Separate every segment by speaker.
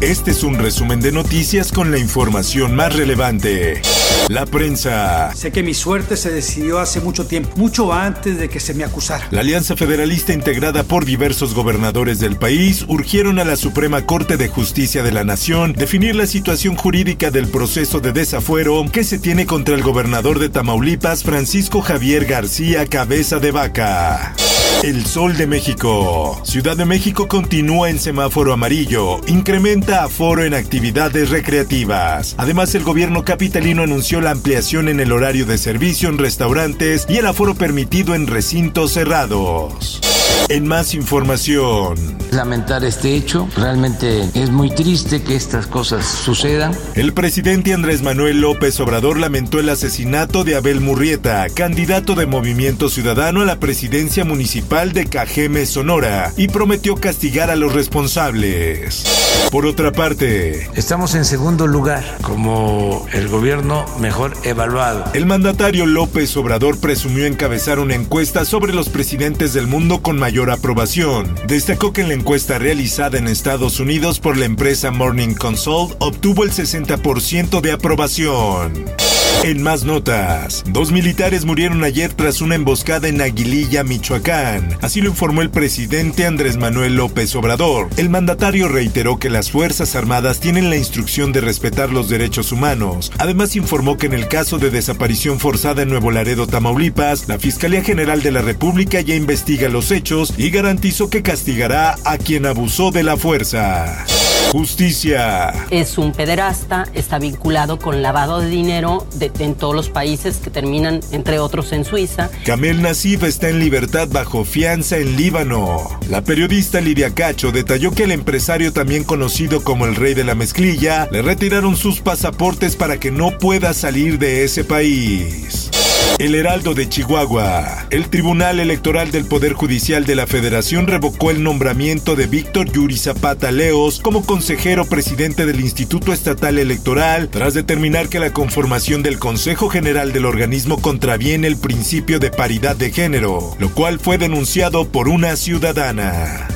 Speaker 1: Este es un resumen de noticias con la información más relevante. La prensa.
Speaker 2: Sé que mi suerte se decidió hace mucho tiempo, mucho antes de que se me acusara.
Speaker 1: La Alianza Federalista integrada por diversos gobernadores del país urgieron a la Suprema Corte de Justicia de la Nación definir la situación jurídica del proceso de desafuero que se tiene contra el gobernador de Tamaulipas, Francisco Javier García Cabeza de Vaca. El Sol de México. Ciudad de México continúa en semáforo amarillo, incrementa aforo en actividades recreativas. Además, el gobierno capitalino anunció la ampliación en el horario de servicio en restaurantes y el aforo permitido en recintos cerrados. En más información.
Speaker 3: Lamentar este hecho, realmente es muy triste que estas cosas sucedan.
Speaker 1: El presidente Andrés Manuel López Obrador lamentó el asesinato de Abel Murrieta, candidato de Movimiento Ciudadano a la presidencia municipal de Cajeme, Sonora, y prometió castigar a los responsables. Por otra parte,
Speaker 3: estamos en segundo lugar como el gobierno mejor evaluado.
Speaker 1: El mandatario López Obrador presumió encabezar una encuesta sobre los presidentes del mundo con mayor aprobación. Destacó que en la encuesta realizada en Estados Unidos por la empresa Morning Consult obtuvo el 60% de aprobación. En más notas, dos militares murieron ayer tras una emboscada en Aguililla, Michoacán. Así lo informó el presidente Andrés Manuel López Obrador. El mandatario reiteró que las Fuerzas Armadas tienen la instrucción de respetar los derechos humanos. Además informó que en el caso de desaparición forzada en Nuevo Laredo, Tamaulipas, la Fiscalía General de la República ya investiga los hechos y garantizó que castigará a quien abusó de la fuerza. Justicia.
Speaker 4: Es un pederasta, está vinculado con lavado de dinero de, en todos los países que terminan, entre otros, en Suiza.
Speaker 1: Kamel Nassif está en libertad bajo fianza en Líbano. La periodista Lidia Cacho detalló que el empresario también conocido como el rey de la mezclilla le retiraron sus pasaportes para que no pueda salir de ese país. El Heraldo de Chihuahua. El Tribunal Electoral del Poder Judicial de la Federación revocó el nombramiento de Víctor Yuri Zapata Leos como consejero presidente del Instituto Estatal Electoral tras determinar que la conformación del Consejo General del organismo contraviene el principio de paridad de género, lo cual fue denunciado por una ciudadana.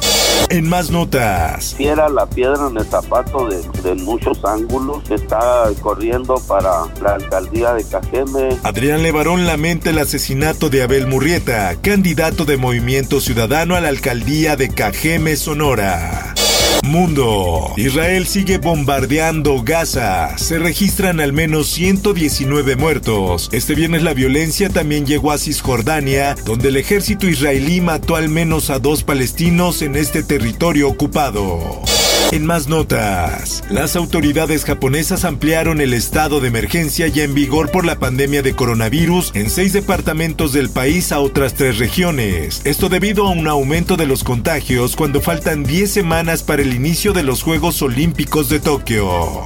Speaker 1: En más notas.
Speaker 5: Fiera la piedra en el zapato de, de, muchos ángulos. Está corriendo para la alcaldía de Cajeme.
Speaker 1: Adrián Levarón lamenta el asesinato de Abel Murrieta, candidato de Movimiento Ciudadano a la alcaldía de Cajeme, Sonora. Mundo. Israel sigue bombardeando Gaza. Se registran al menos 119 muertos. Este viernes la violencia también llegó a Cisjordania, donde el ejército israelí mató al menos a dos palestinos en este territorio ocupado. En más notas, las autoridades japonesas ampliaron el estado de emergencia ya en vigor por la pandemia de coronavirus en seis departamentos del país a otras tres regiones. Esto debido a un aumento de los contagios cuando faltan 10 semanas para el inicio de los Juegos Olímpicos de Tokio.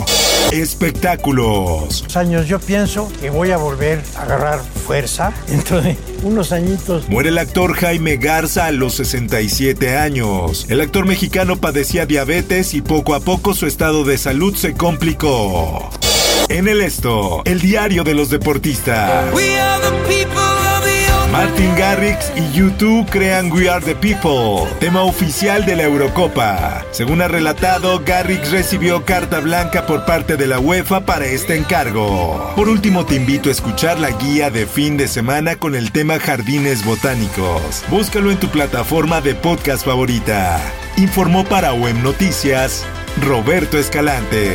Speaker 1: Espectáculos.
Speaker 6: años yo pienso que voy a volver a agarrar fuerza dentro de unos añitos.
Speaker 1: Muere el actor Jaime Garza a los 67 años. El actor mexicano padecía diabetes y poco a poco su estado de salud se complicó. En el esto, el diario de los deportistas. Martin Garrix y YouTube crean We Are the People, tema oficial de la Eurocopa. Según ha relatado, Garrix recibió carta blanca por parte de la UEFA para este encargo. Por último, te invito a escuchar la guía de fin de semana con el tema Jardines Botánicos. Búscalo en tu plataforma de podcast favorita. Informó para OEM Noticias, Roberto Escalante.